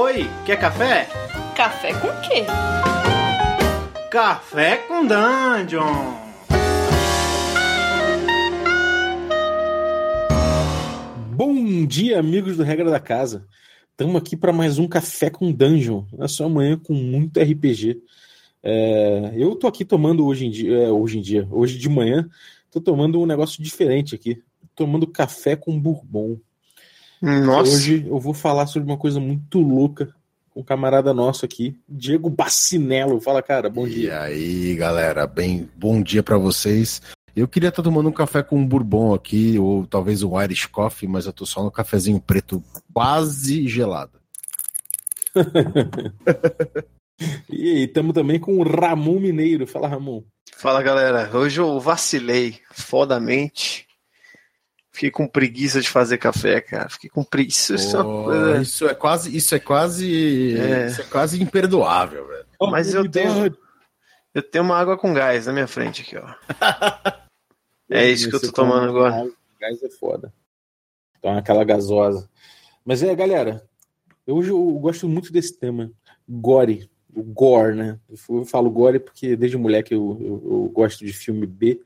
Oi, quer café? Café com quê? Café com Dungeon! Bom dia, amigos do Regra da Casa. Estamos aqui para mais um Café com Dungeon, na sua manhã com muito RPG. É, eu tô aqui tomando hoje em dia, é, hoje em dia, hoje de manhã, tô tomando um negócio diferente aqui, tomando café com bourbon. Nossa. Hoje eu vou falar sobre uma coisa muito louca com um camarada nosso aqui, Diego Bacinello. Fala, cara, bom E dia. aí, galera, bem, bom dia pra vocês. Eu queria estar tomando um café com um bourbon aqui, ou talvez um Irish Coffee, mas eu tô só no cafezinho preto quase gelado. E aí, estamos também com o Ramon Mineiro. Fala, Ramon. Fala galera, hoje eu vacilei fodamente. Fiquei com preguiça de fazer café, cara. Fiquei com preguiça. Isso é isso é quase, isso é quase, É. isso é quase imperdoável, velho. Mas eu tenho- Eu tenho uma água com gás na minha frente aqui, ó. É isso que eu tô Você tomando toma agora. Gás, gás é foda. Então, aquela gasosa. Mas é, galera, hoje eu gosto muito desse tema. Gore. O gore, né? Eu falo gore porque desde moleque eu, eu, eu gosto de filme B.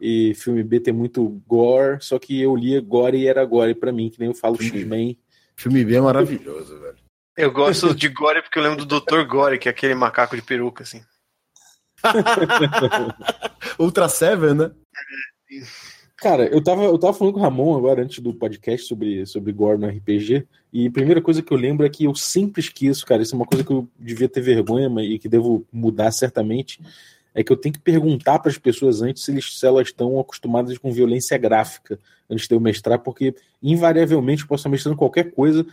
E filme B tem muito gore, só que eu lia gore e era gore pra mim, que nem eu falo Filme- X-Men. Filme bem maravilhoso, velho. Eu gosto de Gore porque eu lembro do Dr. Gore, que é aquele macaco de peruca, assim. Ultra Seven, né? Cara, eu tava, eu tava falando com o Ramon agora antes do podcast sobre, sobre gore no RPG, e a primeira coisa que eu lembro é que eu sempre esqueço, cara, isso é uma coisa que eu devia ter vergonha mas- e que devo mudar certamente, é que eu tenho que perguntar para as pessoas antes se, eles, se elas estão acostumadas com violência gráfica antes de eu mestrar, porque invariavelmente eu posso estar mestrando qualquer coisa,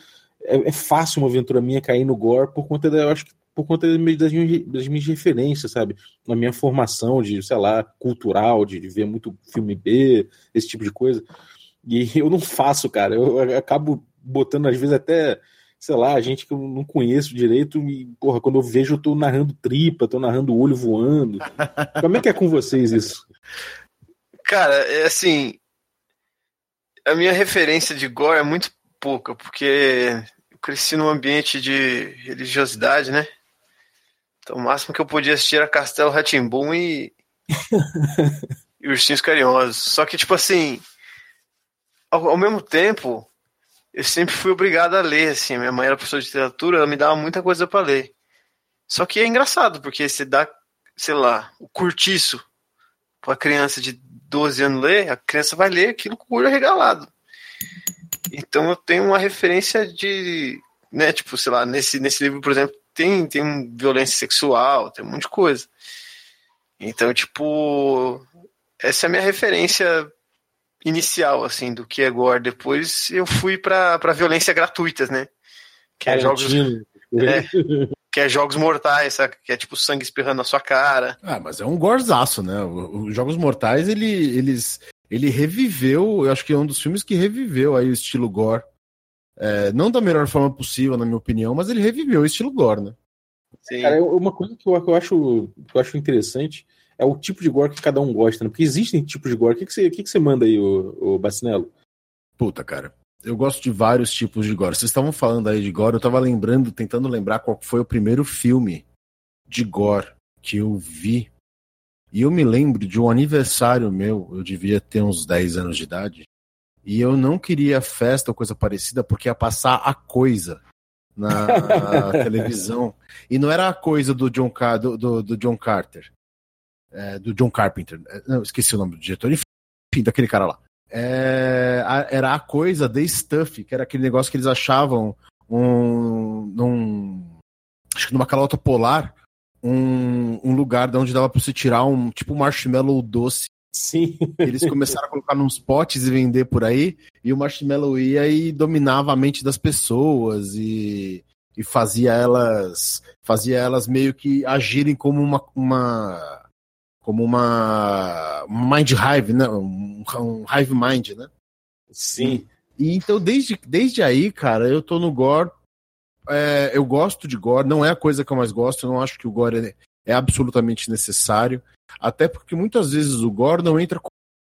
é, é fácil uma aventura minha cair no gore por conta da, eu acho que por conta das minhas, das minhas- referências, sabe? Na minha formação de, sei lá, cultural, de, de ver muito filme B, esse tipo de coisa. E eu não faço, cara. Eu acabo botando, às vezes, até, sei lá, gente que eu não conheço direito. E, porra, quando eu vejo, eu tô narrando tripa, tô narrando olho voando. Como é que é com vocês isso? Cara, é assim. A minha referência de Gore é muito pouca, porque eu cresci num ambiente de religiosidade, né? Então o máximo que eu podia assistir era Castelo Ratimbum e. e Ursinhos Carinhosos. Só que, tipo assim. Ao, ao mesmo tempo, eu sempre fui obrigado a ler, assim. Minha mãe era professora de literatura, ela me dava muita coisa pra ler. Só que é engraçado, porque você dá, sei lá, o curtiço pra criança de 12 anos ler, a criança vai ler aquilo com o olho arregalado. Então eu tenho uma referência de, né, tipo, sei lá, nesse, nesse livro, por exemplo, tem, tem violência sexual, tem um monte de coisa. Então, tipo, essa é a minha referência inicial, assim, do que é gore. Depois eu fui pra, pra violência gratuitas, né? Que é, jogos, Tarantino. É. que é jogos mortais, sabe? Que é tipo sangue espirrando na sua cara. Ah, mas é um gorzaço, né? O- Os Jogos Mortais, ele, eles, ele reviveu, eu acho que é um dos filmes que reviveu aí o estilo gore. É, não da melhor forma possível, na minha opinião, mas ele reviveu o estilo gore, né? Sim. Cara, uma coisa que eu, que eu acho, que eu acho interessante é o tipo de gore que cada um gosta, né? Porque existem tipos de gore. O que, que, você, o que, que você manda aí, o, o Bacinello? Puta, cara. Eu gosto de vários tipos de gore. Vocês estavam falando aí de gore, eu tava lembrando, tentando lembrar qual foi o primeiro filme de gore que eu vi. E eu me lembro de um aniversário meu, eu devia ter uns 10 anos de idade, e eu não queria festa ou coisa parecida porque ia passar a coisa na televisão. E não era a coisa do John, Car do, do, do John Carter, é, do John Carpenter. É, Não, esqueci o nome do diretor, enfim, daquele cara lá. É, a- era a coisa The Stuff, que era aquele negócio que eles achavam um, num, acho que numa calota polar, um, um lugar de onde dava pra você tirar um tipo um marshmallow doce. Sim. Eles começaram a colocar nos potes e vender por aí, e o marshmallow ia e dominava a mente das pessoas e, e fazia elas fazia elas meio que agirem como uma, uma como uma mind hive, né? Um, um hive mind, né? Sim. E então, desde, desde aí, cara, eu tô no gore. É, eu gosto de gore, não é a coisa que eu mais gosto, eu não acho que o gore é, é absolutamente necessário. Até porque muitas vezes o gore não entra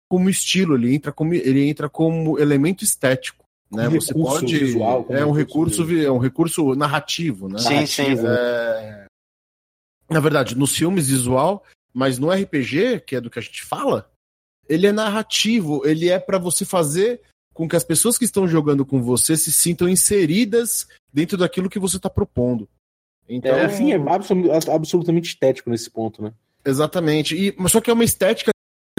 como estilo, ele entra como, ele entra como elemento estético. Né? Um Você recurso pode. visual, é um recurso recurso, vi- é um recurso narrativo, né? Sim, sim. É, Na verdade, nos filmes visual, mas no RPG, que é do que a gente fala, ele é narrativo, ele é pra você fazer com que as pessoas que estão jogando com você se sintam inseridas dentro daquilo que você está propondo. Então, É, enfim, é absolu- absolutamente estético nesse ponto, né? exatamente. E, mas só que é uma estética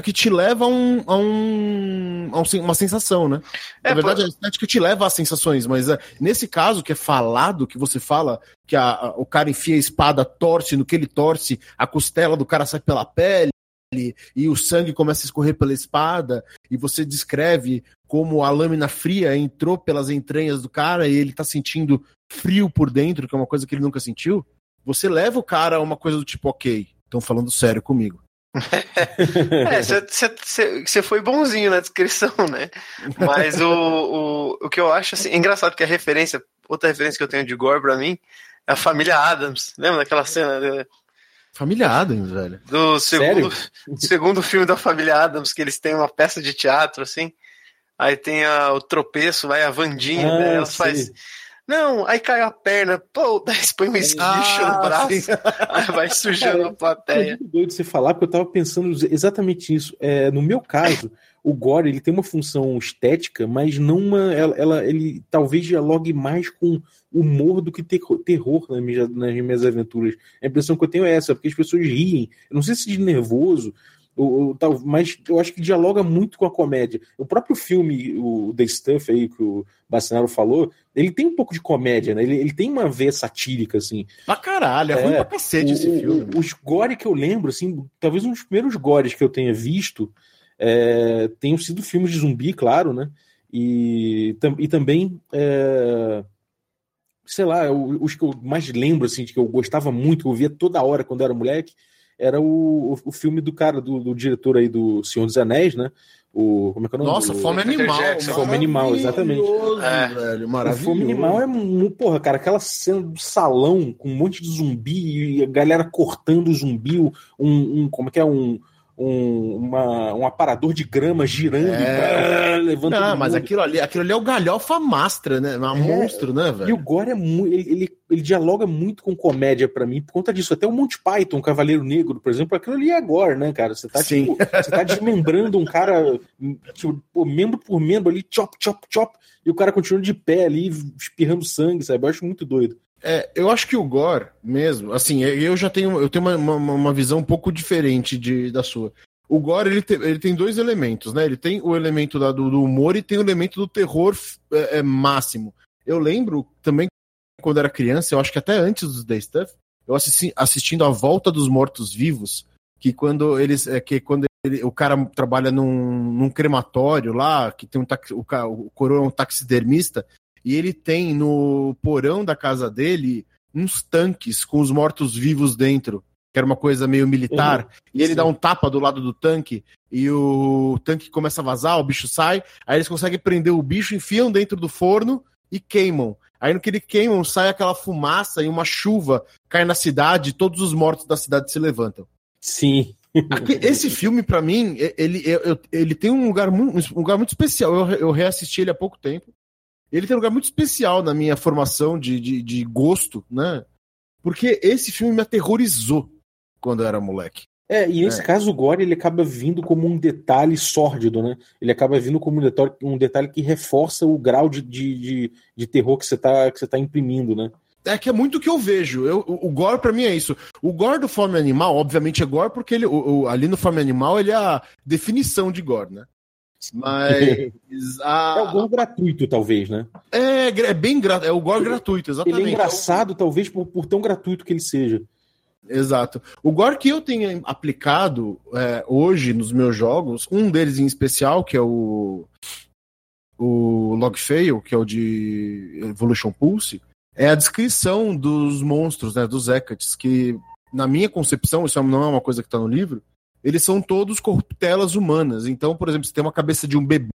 que te leva a, um, a, um, a um uma sensação, né? É, Na verdade, a estética te leva às sensações, mas é, nesse caso, que é falado, que você fala que a- a- o cara enfia a espada, torce, no que ele torce, a costela do cara sai pela pele, e o sangue começa a escorrer pela espada, e você descreve como a lâmina fria entrou pelas entranhas do cara e ele tá sentindo frio por dentro, que é uma coisa que ele nunca sentiu. Você leva o cara a uma coisa do tipo, ok, estão falando sério comigo. É, você foi bonzinho na descrição, né? Mas o, o, o que eu acho assim, é engraçado que a referência, outra referência que eu tenho de Gore pra mim, é a família Adams. Lembra daquela cena do, Família Adams, velho. do segundo, segundo filme da família Adams, que eles têm uma peça de teatro, assim. Aí tem a- o tropeço, vai a Vandinha, Ah, né? Ela sei. Não, aí cai a perna, pô, daí põe um esguicho Ah, no braço, aí vai sujando a É plateia. muito doido você falar, porque eu tava pensando exatamente isso. É, no meu caso, o Gore ele tem uma função estética, mas não uma. Ela, ela- ele talvez dialogue mais com humor do que ter- terror nas minhas, nas minhas aventuras. A impressão que eu tenho é essa, porque as pessoas riem. Eu não sei se de nervoso, ou tal, mas eu acho que dialoga muito com a comédia. O próprio filme, o The Stuff aí, que o Bacinaro falou, ele tem um pouco de comédia, né? Ele, ele tem uma veia satírica, assim. Pra caralho, é, É, ruim pra cacete esse O- filme. o- os gore que eu lembro, assim, talvez um dos primeiros gores que eu tenha visto é, tenham sido filmes de zumbi, claro, né? E, e também, é, sei lá, o- os que eu mais lembro, assim, de que eu gostava muito, que eu via toda hora quando eu era moleque, era o, o, filme do cara, do, do diretor aí do Senhor dos Anéis, né? O, como é que é o nome? Nossa, Fome Animal. Jackson. Fome Animal, exatamente. É. velho. O Maravilhoso. Fome Animal é porra, cara, aquela cena do salão com um monte de zumbi e a galera cortando o zumbi, um, um- como é que é um um, uma- um aparador de grama girando É. e levando Não, mas aquilo ali, aquilo ali é o galhofa mastra, né? Um monstro, né, E o velho? Gore é muito. Ele, ele, ele dialoga muito com comédia pra mim por conta disso. Até o Monty Python, o Cavaleiro Negro, por exemplo, aquilo ali é Gore, né, cara? Você tá, Sim. tipo, você tá desmembrando um cara, tipo, membro por membro ali, chop, chop, chop, e o cara continua de pé ali, espirrando sangue, sabe? Eu acho muito doido. É, eu acho que o Gore, mesmo, assim, eu já tenho, eu tenho uma, uma, uma visão um pouco diferente de, da sua. O Gore, ele, te- ele tem dois elementos, né? Ele tem o elemento da- do, do humor e tem o elemento do terror é, é, máximo. Eu lembro também, quando era criança, eu acho que até antes dos The Stuff, eu assisti, assistindo A Volta dos Mortos-Vivos, que quando eles, é, que quando ele- o cara trabalha num, num crematório lá, que tem um taxi, o, o coroa é um taxidermista, e ele tem no porão da casa dele uns tanques com os mortos-vivos dentro, que era uma coisa meio militar, e ele sim. dá um tapa do lado do tanque, e o tanque começa a vazar, o bicho sai, aí eles conseguem prender o bicho, enfiam dentro do forno e queimam. Aí no que ele queimam, sai aquela fumaça e uma chuva cai na cidade, e todos os mortos da cidade se levantam. Sim. Aqui, esse filme, pra mim, ele, eu- ele tem um lugar, um lugar muito especial. Eu, eu reassisti ele há pouco tempo. Ele tem um lugar muito especial na minha formação de, de, de gosto, né? Porque esse filme me aterrorizou quando eu era moleque. É, e nesse É. caso o Gore ele acaba vindo como um detalhe sórdido, né? Ele acaba vindo como um detalhe, um detalhe que reforça o grau de, de, de, de terror que você tá, que você tá imprimindo, né? É que é muito o que eu vejo. Eu, o, o gore pra mim é isso. O gore do Fome Animal, obviamente, é gore porque ele, o- o- ali no Fome Animal ele é a definição de gore, né? Mas. a- É o gore gratuito, talvez, né? é, é bem gra- é o gore gratuito, exatamente. Ele é engraçado, talvez, por, por tão gratuito que ele seja. Exato. O gore que eu tenho aplicado é, hoje nos meus jogos, um deles em especial, que é o, o Logfail, que é o de Evolution Pulse, é a descrição dos monstros, né, dos Hecats, que na minha concepção, isso não é uma coisa que está no livro, eles são todos corruptelas humanas. Então, por exemplo, você tem uma cabeça de um bebê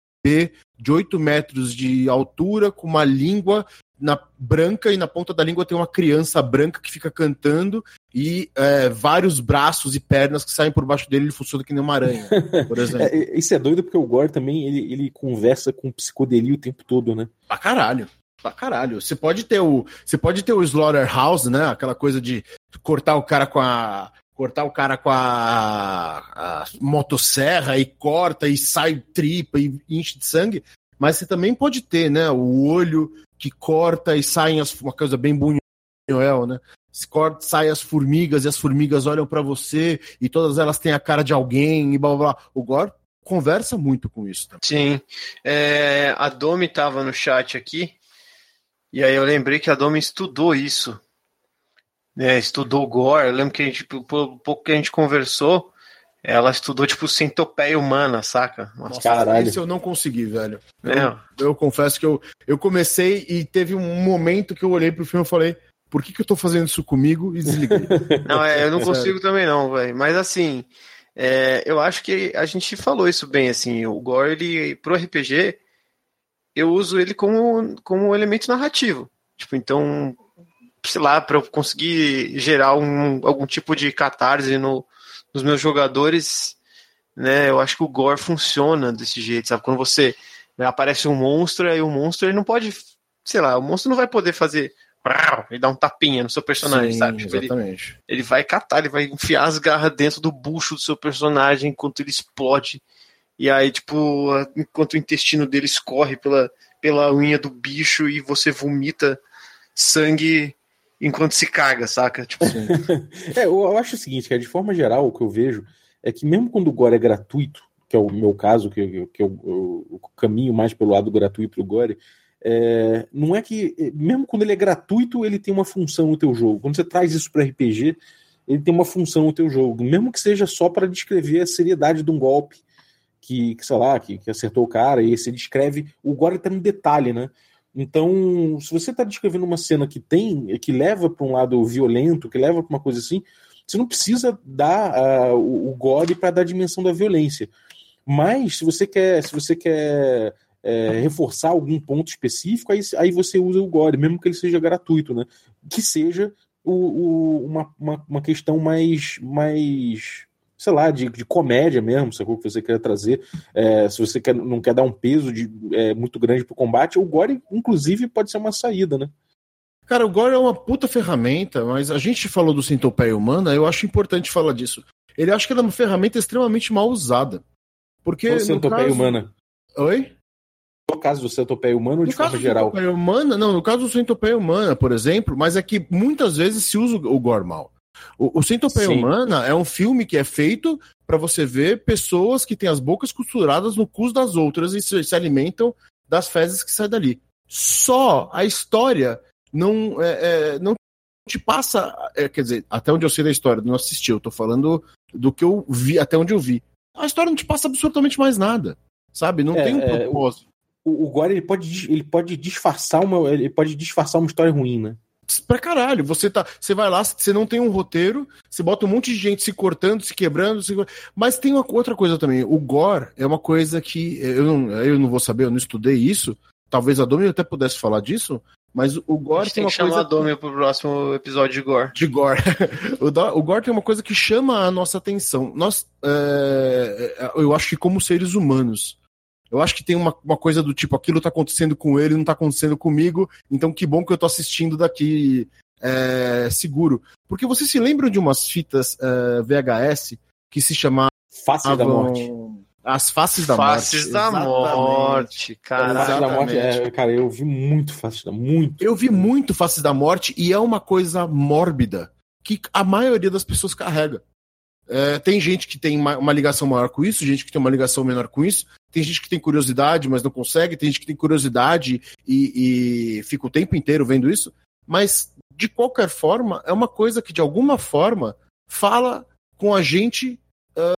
de 8 metros de altura, com uma língua na branca e na ponta da língua tem uma criança branca que fica cantando e é, vários braços e pernas que saem por baixo dele, ele funciona que nem uma aranha, por exemplo. É, isso é doido porque o Gore também ele, ele conversa com psicodelia o tempo todo, né? Pra caralho. Pra caralho. Você pode ter o. Você pode ter o Slaughterhouse, né? Aquela coisa de cortar o cara com a. Cortar o cara com a, a motosserra e corta e sai tripa e enche de sangue. Mas você também pode ter, né? O olho que corta e saem as, uma coisa bem bunhoel, né? Se corta, sai as formigas e as formigas olham para você e todas elas têm a cara de alguém e blá blá blá. O Gore conversa muito com isso. Também. Sim. É, a Domi tava no chat aqui e aí eu lembrei que a Domi estudou isso. Né, estudou Gore. Eu lembro que a gente, por pouco que a gente conversou, ela estudou, tipo, centopeia humana, saca? Nossa, Caralho. Isso eu não consegui, velho. É. Eu, eu, confesso que eu, eu comecei e teve um momento que eu olhei pro filme e falei, por que, que eu tô fazendo isso comigo? E desliguei. não, é, eu não consigo também não, velho. Mas assim, é, eu acho que a gente falou isso bem, assim, o Gore, ele, pro RPG, eu uso ele como, como um elemento narrativo. Tipo, então, sei lá, para eu conseguir gerar um, algum tipo de catarse no, nos meus jogadores, né? Eu acho que o gore funciona desse jeito, sabe? Quando você né, aparece um monstro, aí o monstro ele não pode, sei lá, o monstro não vai poder fazer ele dá um tapinha no seu personagem, Sim, sabe? Tipo, exatamente. Ele, ele vai catar, ele vai enfiar as garras dentro do bucho do seu personagem enquanto ele explode. E aí, tipo, enquanto o intestino dele escorre pela, pela unha do bicho e você vomita sangue enquanto se caga, saca? Tipo assim. é, eu acho o seguinte, que de forma geral, o que eu vejo é que mesmo quando o Gore é gratuito, que é o meu caso, que, que eu, eu, eu caminho mais pelo lado gratuito do Gore, é, não é que, mesmo quando ele é gratuito, ele tem uma função no teu jogo. Quando você traz isso para RPG, ele tem uma função no teu jogo, mesmo que seja só para descrever a seriedade de um golpe que, que sei lá, que, que, acertou o cara, e você descreve, o gore tá no detalhe, né? Então, se você está descrevendo uma cena que tem, que leva para um lado violento, que leva para uma coisa assim, você não precisa dar uh, o, o, gore para dar a dimensão da violência. Mas se você quer, se você quer é, reforçar algum ponto específico, aí, aí você usa o gore, mesmo que ele seja gratuito, né? Que seja o, o, uma, uma, uma questão mais, mais sei lá, de, de comédia mesmo, sacou? Que você quer trazer. É, se você quer, não quer dar um peso de, é, muito grande pro combate, o Gore, inclusive, pode ser uma saída, né? Cara, o Gore é uma puta ferramenta, mas a gente falou do centopeia humana, eu acho importante falar disso. Ele acha que ela é uma ferramenta extremamente mal usada. Porque. O centopeia caso... humana. Oi? No caso do centopeia humano ou de forma geral? Humana, não, no caso do centopeia humana, por exemplo, mas é que muitas vezes se usa o Gore mal. O, o Centopeia Humana é um filme que é feito para você ver pessoas que têm as bocas costuradas no cus das outras e se, se alimentam das fezes que saem dali. Só a história não, é, é, não te passa. É, quer dizer, até onde eu sei da história, não assisti, eu tô falando do que eu vi, até onde eu vi. A história não te passa absolutamente mais nada. Sabe? Não é, tem um é, propósito. O, o Gore ele pode, ele pode disfarçar uma. Ele pode disfarçar uma história ruim, né? Pra caralho. Você tá, você vai lá, você não tem um roteiro, você bota um monte de gente se cortando, se quebrando, se... mas tem uma outra coisa também. O gore é uma coisa que eu não, eu não vou saber, eu não estudei isso. Talvez a Domi até pudesse falar disso, mas o gore tem, tem uma que chamar coisa a Domi pro próximo episódio de gore. De gore. o, do, o gore tem uma coisa que chama a nossa atenção. Nós, é, eu acho que como seres humanos, eu acho que tem uma, uma coisa do tipo, aquilo tá acontecendo com ele, não tá acontecendo comigo, então que bom que eu tô assistindo daqui é, seguro. Porque você se lembra de umas fitas é, VHS que se chamavam... Faces da Morte. As Faces da Faces Morte. da Morte, cara. Faces da Morte, é, cara, eu vi muito Faces da Muito. Eu vi muito Faces da Morte e é uma coisa mórbida que a maioria das pessoas carrega. É, tem gente que tem uma, uma, ligação maior com isso, gente que tem uma ligação menor com isso, tem gente que tem curiosidade, mas não consegue, tem gente que tem curiosidade e, e fica o tempo inteiro vendo isso, mas de qualquer forma, é uma coisa que de alguma forma fala com a gente uh,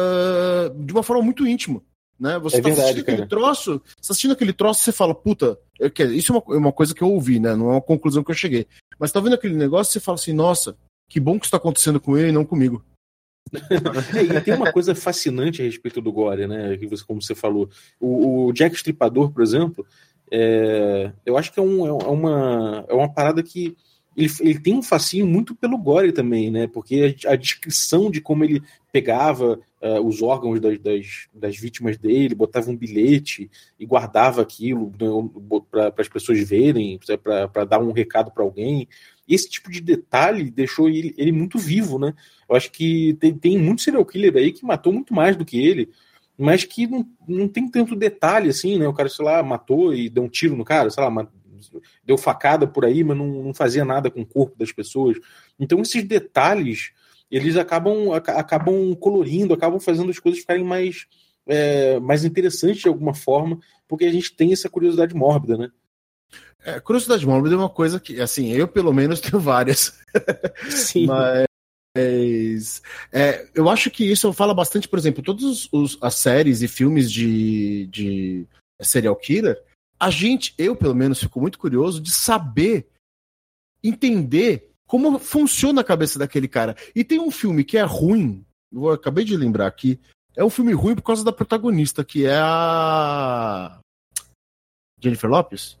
uh, de uma forma muito íntima. Né? Você é tá verdade, assistindo cara. aquele troço, você tá assistindo aquele troço, você fala, puta, eu, isso é uma, é uma, coisa que eu ouvi, né? Não é uma conclusão que eu cheguei. Mas tá vendo aquele negócio, você fala assim, nossa, que bom que isso tá acontecendo com ele e não comigo. É, e tem uma coisa fascinante a respeito do Gore, né? Que você, como você falou. O, o Jack Stripador, por exemplo, é, eu acho que é, um, é, uma, é uma parada que ele, ele tem um fascínio muito pelo gore também, né? Porque a, a descrição de como ele pegava uh, os órgãos das, das, das, vítimas dele, botava um bilhete e guardava aquilo né, para as pessoas verem, para dar um recado para alguém. Esse tipo de detalhe deixou ele, ele, muito vivo, né? Eu acho que tem, tem muito serial killer aí que matou muito mais do que ele, mas que não, não tem tanto detalhe assim, né? O cara, sei lá, matou e deu um tiro no cara, sei lá, deu facada por aí, mas não, não fazia nada com o corpo das pessoas. Então, esses detalhes, eles acabam, acabam colorindo, acabam fazendo as coisas ficarem mais, é, mais interessantes de alguma forma, porque a gente tem essa curiosidade mórbida, né? É, curiosidade mórbida é uma coisa que, assim, eu pelo menos tenho várias. Sim. Mas é, eu acho que isso fala bastante, por exemplo, todas as séries e filmes de, de serial killer, a gente, eu pelo menos, fico muito curioso de saber, entender como funciona a cabeça daquele cara. E tem um filme que é ruim, eu acabei de lembrar aqui, é um filme ruim por causa da protagonista, que é a. Jennifer Lopes?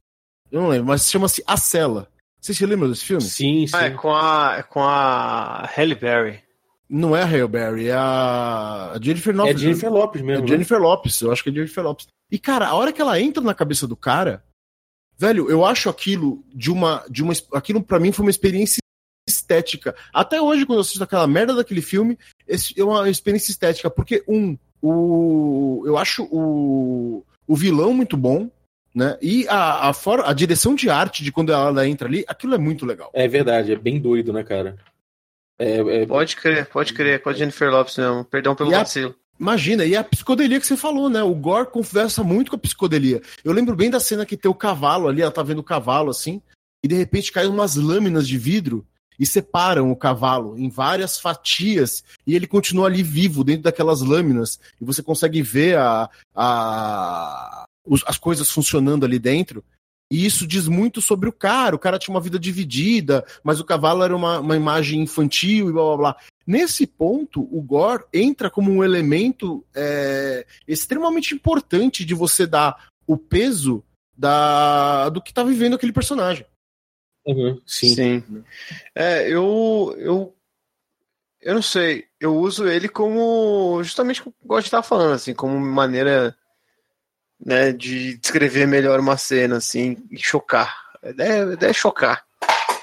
Eu não lembro, mas chama-se A Cela. Vocês se lembram desse filme? Sim, sim. Ah, é com a, é com a Halle Berry. Não é a Halle Berry, é a Jennifer Lopes. É Jennifer Lopes mesmo. É né? Jennifer Lopes, eu acho que é Jennifer Lopes. E, cara, a hora que ela entra na cabeça do cara, velho, eu acho aquilo de uma. De uma aquilo para mim foi uma experiência estética. Até hoje, quando eu assisto aquela merda daquele filme, é uma experiência estética. Porque, um, o, eu acho o, o vilão muito bom. Né? E a, a, for, a direção de arte de quando ela entra ali, aquilo é muito legal. É verdade, é bem doido, né, cara? É, é... Pode crer, pode crer, com a Jennifer Lopes mesmo. Perdão pelo vacilo. Imagina, e a psicodelia que você falou, né? O Gore conversa muito com a psicodelia. Eu lembro bem da cena que tem o cavalo ali, ela tá vendo o cavalo assim, e de repente caem umas lâminas de vidro e separam o cavalo em várias fatias e ele continua ali vivo dentro daquelas lâminas e você consegue ver a, a, as coisas funcionando ali dentro. E isso diz muito sobre o cara. O cara tinha uma vida dividida, mas o cavalo era uma, uma imagem infantil e blá blá blá. Nesse ponto, o gore entra como um elemento é, extremamente importante de você dar o peso da, do que está vivendo aquele personagem. Uhum, sim. sim. É, eu, eu, eu não sei. Eu uso ele como justamente eu gosto de estar falando, assim, como maneira né, de descrever melhor uma cena, assim, e chocar. A ideia, a ideia é chocar.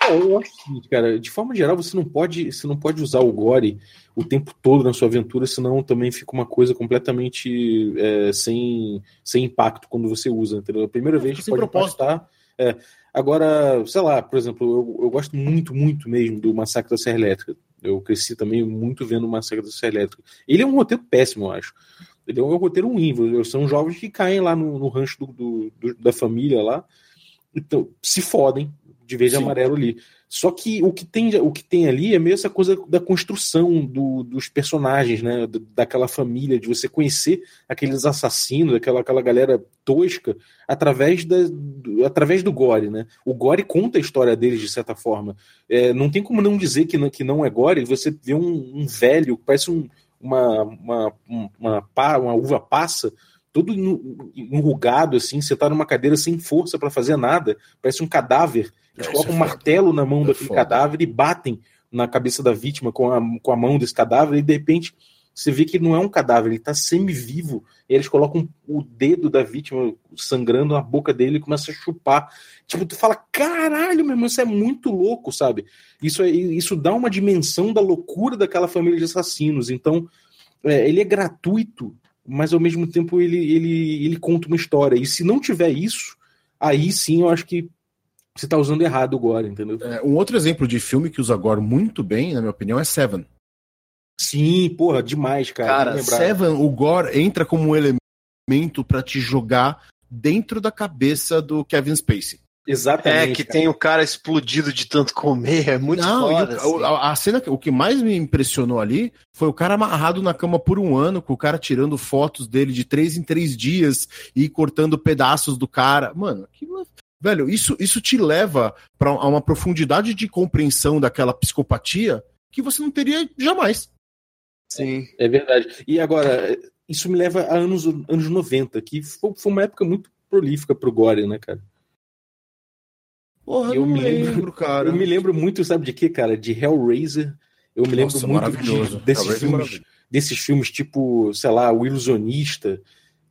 Eu acho que, cara, de forma geral, você não pode, você não pode usar o gore o tempo todo na sua aventura, senão também fica uma coisa completamente é, sem, sem impacto quando você usa. Entendeu? A primeira vez que pode impactar. É, agora, sei lá, por exemplo, eu, eu gosto muito, muito mesmo do Massacre da Serra Elétrica. Eu cresci também muito vendo o Massacre da Serra Elétrica. Ele é um roteiro péssimo, eu acho. Ele é um roteiro ruim. São jovens que caem lá no, no rancho do, do, do, da família lá. Então, se fodem de verde e amarelo ali. Só que o que tem, o que tem ali é meio essa coisa da construção do, dos personagens, né? Daquela família, de você conhecer aqueles assassinos, aquela, aquela galera tosca, através, da, do, através do Gore, né? O Gore conta a história deles de certa forma. É, não tem como não dizer que não, que não é Gore, você vê um, um velho, parece um, uma, uma, uma, uma, uva passa todo enrugado, assim, você tá numa cadeira sem força para fazer nada, parece um cadáver. Eles é, colocam é um martelo na mão é daquele cadáver e batem na cabeça da vítima com a, com a mão desse cadáver, e de repente você vê que não é um cadáver, ele tá semi-vivo, e eles colocam o dedo da vítima sangrando na boca dele e começa a chupar. Tipo, tu fala, caralho, meu irmão, isso é muito louco, sabe? Isso, é, isso dá uma dimensão da loucura daquela família de assassinos. Então, é, ele é gratuito mas ao mesmo tempo ele, ele, ele conta uma história. E se não tiver isso, aí sim eu acho que você está usando errado o Gore, entendeu? É, um outro exemplo de filme que usa Gore muito bem, na minha opinião, é Seven. Sim, porra, demais, cara. Cara, Seven, o Gore entra como um elemento para te jogar dentro da cabeça do Kevin Spacey. Exatamente. É, que cara. tem o cara explodido de tanto comer, é muito Não, foda. assim. a, a, cena, o que mais me impressionou ali foi o cara amarrado na cama por um ano, com o cara tirando fotos dele de três em três dias e cortando pedaços do cara. Mano, aquilo, velho, isso, isso te leva para uma profundidade de compreensão daquela psicopatia que você não teria jamais. Sim. É verdade. E agora, isso me leva a anos, anos 90, que foi, foi uma época muito prolífica pro Gore, né, cara? Porra, Eu me lembro- lembro, cara. Eu me lembro muito, sabe de quê, cara? De Hellraiser. Eu me lembro Nossa, muito maravilhoso. de- desses Hellraiser é filmes, desses filmes tipo, sei lá, O Ilusionista,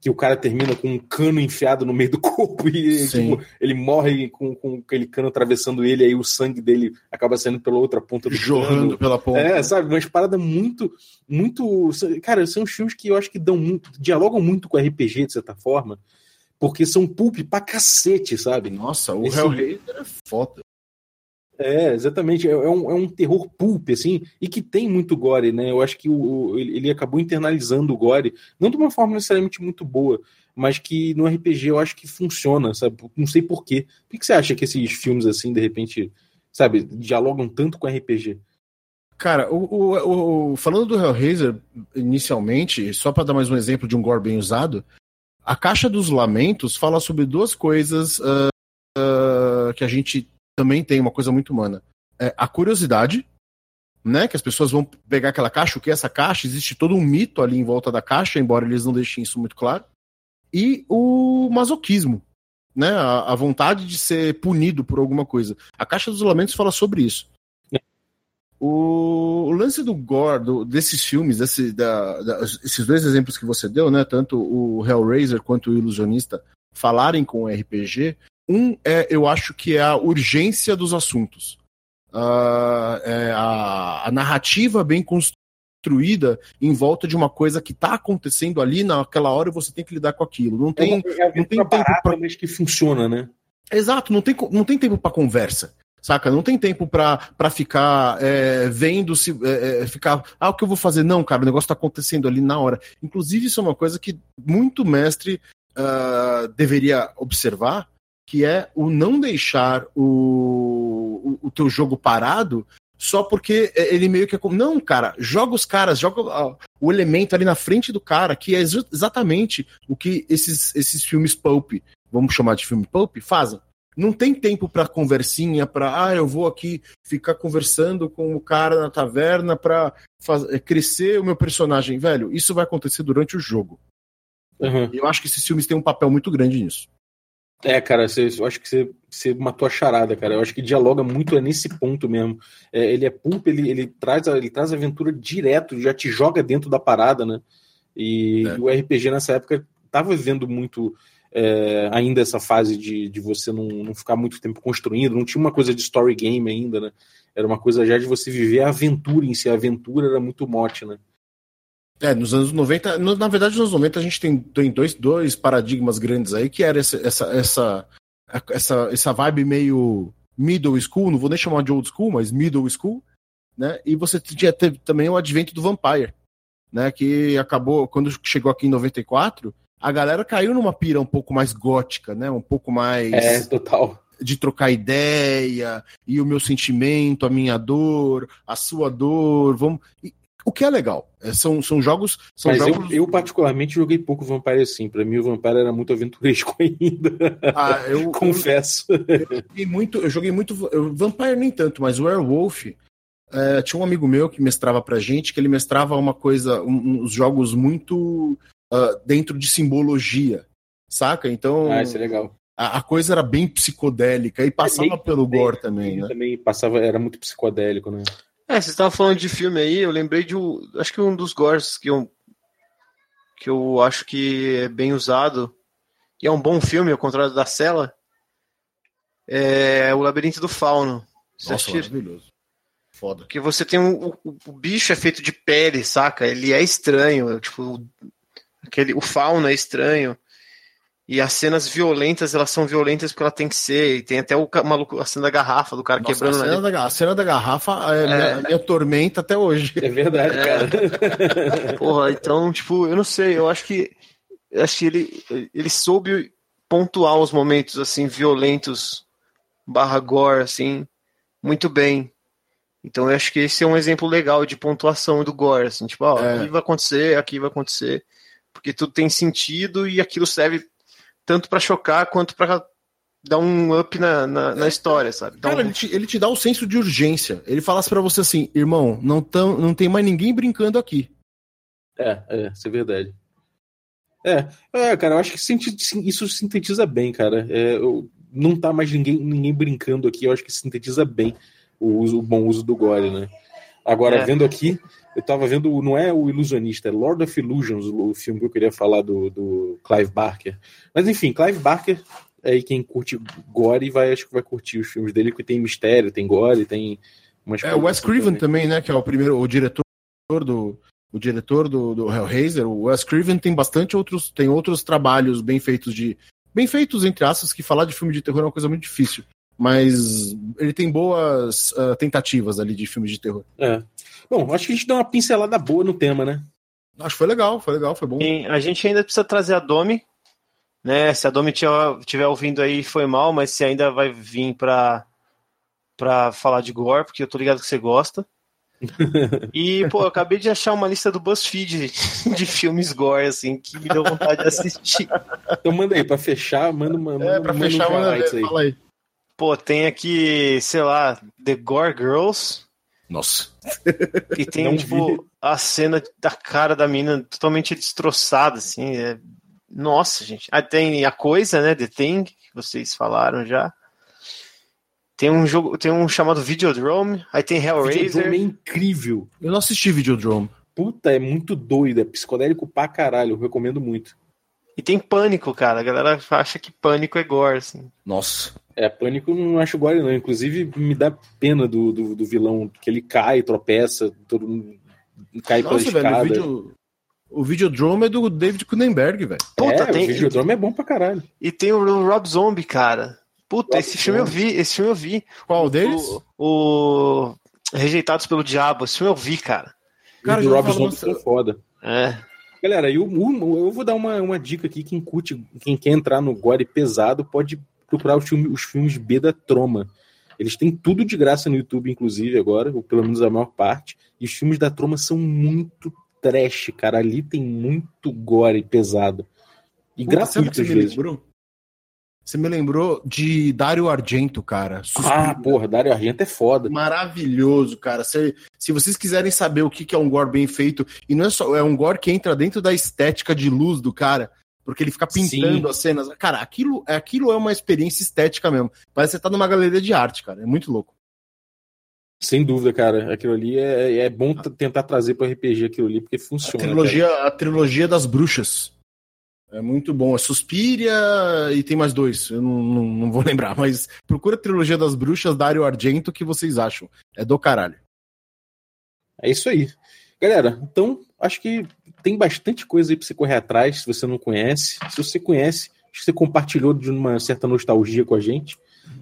que o cara termina com um cano enfiado no meio do corpo e tipo, ele morre com, com aquele cano atravessando ele, aí o sangue dele acaba saindo pela outra ponta do Jorrando cano. pela ponta. É, sabe, umas paradas muito, muito. Cara, são filmes que eu acho que dão muito. dialogam muito com RPG, de certa forma, porque são pulp pra cacete, sabe? Nossa, o Esse- Hellraiser é foda. É, exatamente. É, é um, é um terror pulp, assim, e que tem muito gore, né? Eu acho que o, ele, acabou internalizando o gore, não de uma forma necessariamente muito boa, mas que no RPG eu acho que funciona, sabe? Não sei porquê. Por que, que você acha que esses filmes, assim, de repente, sabe, dialogam tanto com RPG? Cara, o, o- o- falando do Hellraiser, inicialmente, só pra dar mais um exemplo de um gore bem usado, a Caixa dos Lamentos fala sobre duas coisas ah, ah, que a gente também tem, uma coisa muito humana. É a curiosidade, né? Que as pessoas vão pegar aquela caixa, o que é essa caixa? Existe todo um mito ali em volta da caixa, embora eles não deixem isso muito claro. E o masoquismo, né? A, a vontade de ser punido por alguma coisa. A Caixa dos Lamentos fala sobre isso. O, o lance do gore, do- desses filmes, desse, da- da- esses dois exemplos que você deu, né? Tanto o Hellraiser quanto o Ilusionista falarem com o RPG, um é, eu acho que é a urgência dos assuntos. Ah, é a, a narrativa bem construída em volta de uma coisa que está acontecendo ali naquela hora e você tem que lidar com aquilo. Não tem, é não tem tempo pra- mas que funciona, né? Exato, não tem, não tem tempo pra conversa. Saca? Não tem tempo pra ficar é, vendo se. é, é, ficar. Ah, o que eu vou fazer? Não, cara, o negócio tá acontecendo ali na hora. Inclusive, isso é uma coisa que muito mestre ah, deveria observar, que é o não deixar o, o, o teu jogo parado só porque ele meio que é como. Não, cara, joga os caras, joga o elemento ali na frente do cara, que é exa- exatamente o que esses, esses filmes pulp, vamos chamar de filme pulp, fazem. Não tem tempo pra conversinha, pra, ah, eu vou aqui ficar conversando com o cara na taverna pra faz- eh, crescer o meu personagem. Velho, isso vai acontecer durante o jogo. Uhum. E eu acho que esses filmes têm um papel muito grande nisso. É, cara, você- eu acho que você, você matou a charada, cara. Eu acho que dialoga muito é nesse ponto mesmo. É, ele é pulp, ele, ele, traz a, ele traz a aventura direto, já te joga dentro da parada, né? E, É. o RPG nessa época tava vivendo muito é, ainda essa fase de, de você não, não ficar muito tempo construindo, não tinha uma coisa de story game ainda, né? Era uma coisa já de você viver a aventura em si. A aventura era muito mote, né? É, nos anos 90, no- na verdade, nos anos 90 a gente tem, tem dois, dois paradigmas grandes aí, que era essa, essa, essa, essa, essa vibe meio middle school, não vou nem chamar de old school, mas middle school, né? E você tinha teve também o advento do Vampire, né? Que acabou, quando chegou aqui em 94, a galera caiu numa pira um pouco mais gótica, né? Um pouco mais É, total. de trocar ideia, e o meu sentimento, a minha dor, a sua dor, vamos. e- o que é legal. É, são, são jogos. São Mas eu, jogos... eu, particularmente, joguei pouco Vampire assim. Pra mim, o Vampire era muito aventuresco ainda. Ah, eu, Confesso. eu joguei muito. Eu joguei muito. eu- Vampire nem tanto, mas o Werewolf. é, tinha um amigo meu que mestrava pra gente, que ele mestrava uma coisa, um- uns jogos muito ah, dentro de simbologia, saca? Então Ah, isso é legal. a, coisa era bem psicodélica e passava meio pelo gore também, né? Também passava, era muito psicodélico, né? É, vocês estavam falando de filme aí, eu lembrei de um. Acho que um dos gores que eu, que eu acho que é bem usado, e é um bom filme, ao contrário da Cela, é O Labirinto do Fauno. Vocês Nossa, maravilhoso. Foda. Porque você tem um, o, o bicho é feito de pele, saca? Ele é estranho, tipo, aquele, o fauno é estranho. E as cenas violentas, elas são violentas porque ela tem que ser. E tem até o maluco, a cena da garrafa do cara Nossa, quebrando a, na cena da, a cena da garrafa é, Minha, minha tormenta até hoje. É verdade, É. cara. Porra, então, tipo, eu não sei, eu acho que acho que ele, ele soube pontuar os momentos assim violentos barra gore assim muito bem. Então eu acho que esse é um exemplo legal de pontuação do gore, assim, tipo, ó, É. aqui vai acontecer, aqui vai acontecer, porque tudo tem sentido e aquilo serve tanto pra chocar quanto pra dar um up na, na, na história, sabe? Então, Cara, ele te, ele te dá o senso de urgência. Ele fala assim pra você assim, irmão, não, tão, não tem mais ninguém brincando aqui. É, é, isso é verdade. É, é, cara, eu acho que isso sintetiza bem, cara. É, eu- não tá mais ninguém, ninguém brincando aqui. Eu acho que sintetiza bem o, uso, o bom uso do gore, né? Agora, É. vendo aqui, eu tava vendo, não é o Ilusionista, é Lord of Illusions, o filme que eu queria falar do, do Clive Barker. Mas enfim, Clive Barker, aí quem curte gore vai, acho que vai curtir os filmes dele, porque tem mistério, tem gore, tem umas É o Wes coisas Craven também. né? Que é o primeiro, o diretor do. O diretor do, do Hellraiser, o Wes Craven tem bastante outros, tem outros trabalhos bem feitos de. Bem feitos, entre aspas, que falar de filme de terror é uma coisa muito difícil. Mas ele tem boas ah, tentativas ali de filmes de terror. É. Bom, acho que a gente deu uma pincelada boa no tema, né? Acho que foi legal, foi legal, foi bom. E a gente ainda precisa trazer a Domi, né? Se a Domi estiver ouvindo aí, foi mal, mas se ainda vai vir pra, pra falar de gore, porque eu tô ligado que você gosta. E, pô, eu acabei de achar uma lista do BuzzFeed de filmes gore, assim, que me deu vontade de assistir. Então manda aí, pra fechar, manda uma. É, pra manda fechar, uns manda ver, aí. fala aí. Pô, tem aqui, sei lá, The Gore Girls, Nossa. que tem, Não tipo, vi. a cena da cara da mina totalmente destroçada, assim. é- Nossa, gente. Ah, tem a coisa, né? The Thing, que vocês falaram já. Tem um jogo, tem um chamado Videodrome, aí tem Videodrome é Hellraiser. incrível. Eu não assisti Videodrome. Puta, é muito doido, é psicodélico pra caralho, eu recomendo muito. E tem Pânico, cara. A galera acha que Pânico é gore, assim. Nossa. É, Pânico eu não acho gore, não. Inclusive, me dá pena do, do, do vilão, que ele cai, tropeça, todo mundo cai Nossa, pela velho, o, escada. vídeo, o Videodrome é do David Cronenberg, velho. Puta, é, tem- o Videodrome é bom pra caralho. E tem o Rob Zombie, cara. Puta, Rob esse filme eu Zombie. vi, esse filme eu vi. Qual deles? O, o Rejeitados pelo Diabo, esse filme eu vi, cara. Cara, o Rob Zombie nossa, foi foda. É. Galera, eu, eu vou dar uma, uma dica aqui. Quem curte, quem quer entrar no gore pesado, pode procurar os, filme, os filmes B da Troma. Eles têm tudo de graça no YouTube, inclusive, agora, ou pelo menos a maior parte. E os filmes da Troma são muito trash, cara. Ali tem muito gore pesado. E Puta, gratuito que às você me vezes. lembrou? Você me lembrou de Dario Argento, cara. Ah, Suspiro. porra, Dario Argento é foda. Maravilhoso, cara. Se, se vocês quiserem saber o que que é um gore bem feito, e não é só, é um gore que entra dentro da estética de luz do cara, porque ele fica pintando Sim. as cenas. Cara, aquilo, aquilo é uma experiência estética mesmo. Parece que você tá numa galeria de arte, cara. É muito louco. Sem dúvida, cara. Aquilo ali é, é bom t- tentar trazer pro RPG aquilo ali, porque A funciona. trilogia, a trilogia das bruxas. É muito bom. É Suspiria e tem mais dois. Eu não, não, não vou lembrar, mas procura a trilogia das bruxas, Dario Argento, o que vocês acham. É do caralho. É isso aí. Galera, então acho que tem bastante coisa aí pra você correr atrás, se você não conhece. Se você conhece, acho que você compartilhou de uma certa nostalgia com a gente,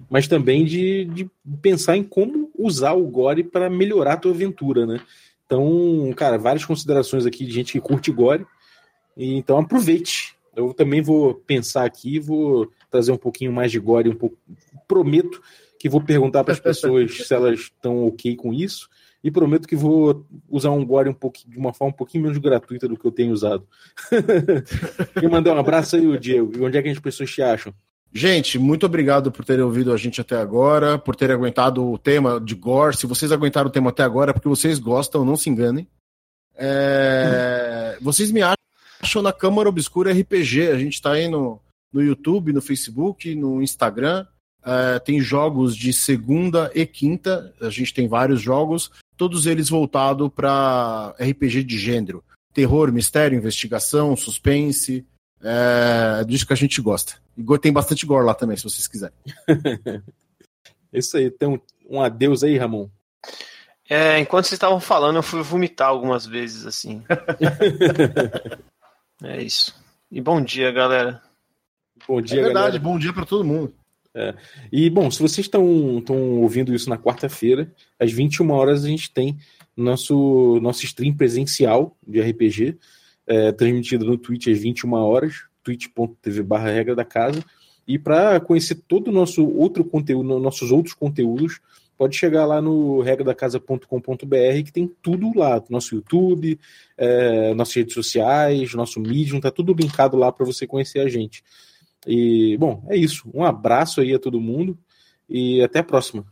mas também de, de pensar em como usar o Gore para melhorar a tua aventura, né? Então, cara, várias considerações aqui de gente que curte Gore. E, então aproveite. Eu também vou pensar aqui, vou trazer um pouquinho mais de Gore, um pouco. Prometo que vou perguntar para as pessoas se elas estão ok com isso. E prometo que vou usar um Gore um pouquinho, de uma forma um pouquinho menos gratuita do que eu tenho usado. e mandar um abraço aí, o Diego. E onde é que as pessoas te acham? Gente, muito obrigado por terem ouvido a gente até agora, por terem aguentado o tema de gore. Se vocês aguentaram o tema até agora, é porque vocês gostam, não se enganem. É, Vocês me acham na Câmara Obscura RPG. A gente está aí no, no YouTube, no Facebook, no Instagram. É, tem jogos de segunda e quinta. A gente tem vários jogos, todos eles voltados para RPG de gênero: terror, mistério, investigação, suspense. É disso que a gente gosta. E tem bastante gore lá também, se vocês quiserem. É isso aí. Tem um, um adeus aí, Ramon. É, enquanto vocês estavam falando, eu fui vomitar algumas vezes, assim. é isso. E bom dia, galera. Bom dia, é verdade, galera. bom dia para todo mundo. E, bom, se vocês estão estão ouvindo isso na quarta-feira, às 21 horas a gente tem nosso, nosso stream presencial de RPG, é, transmitido no Twitch às 21 horas, twitch.tv barra regra da casa. E para conhecer todo o nosso outro conteúdo, nossos outros conteúdos, pode chegar lá no regradacasa.com.br que tem tudo lá, nosso YouTube, é, nossas redes sociais, nosso Medium, tá tudo linkado lá para você conhecer a gente. E, bom, é isso. Um abraço aí a todo mundo e até a próxima.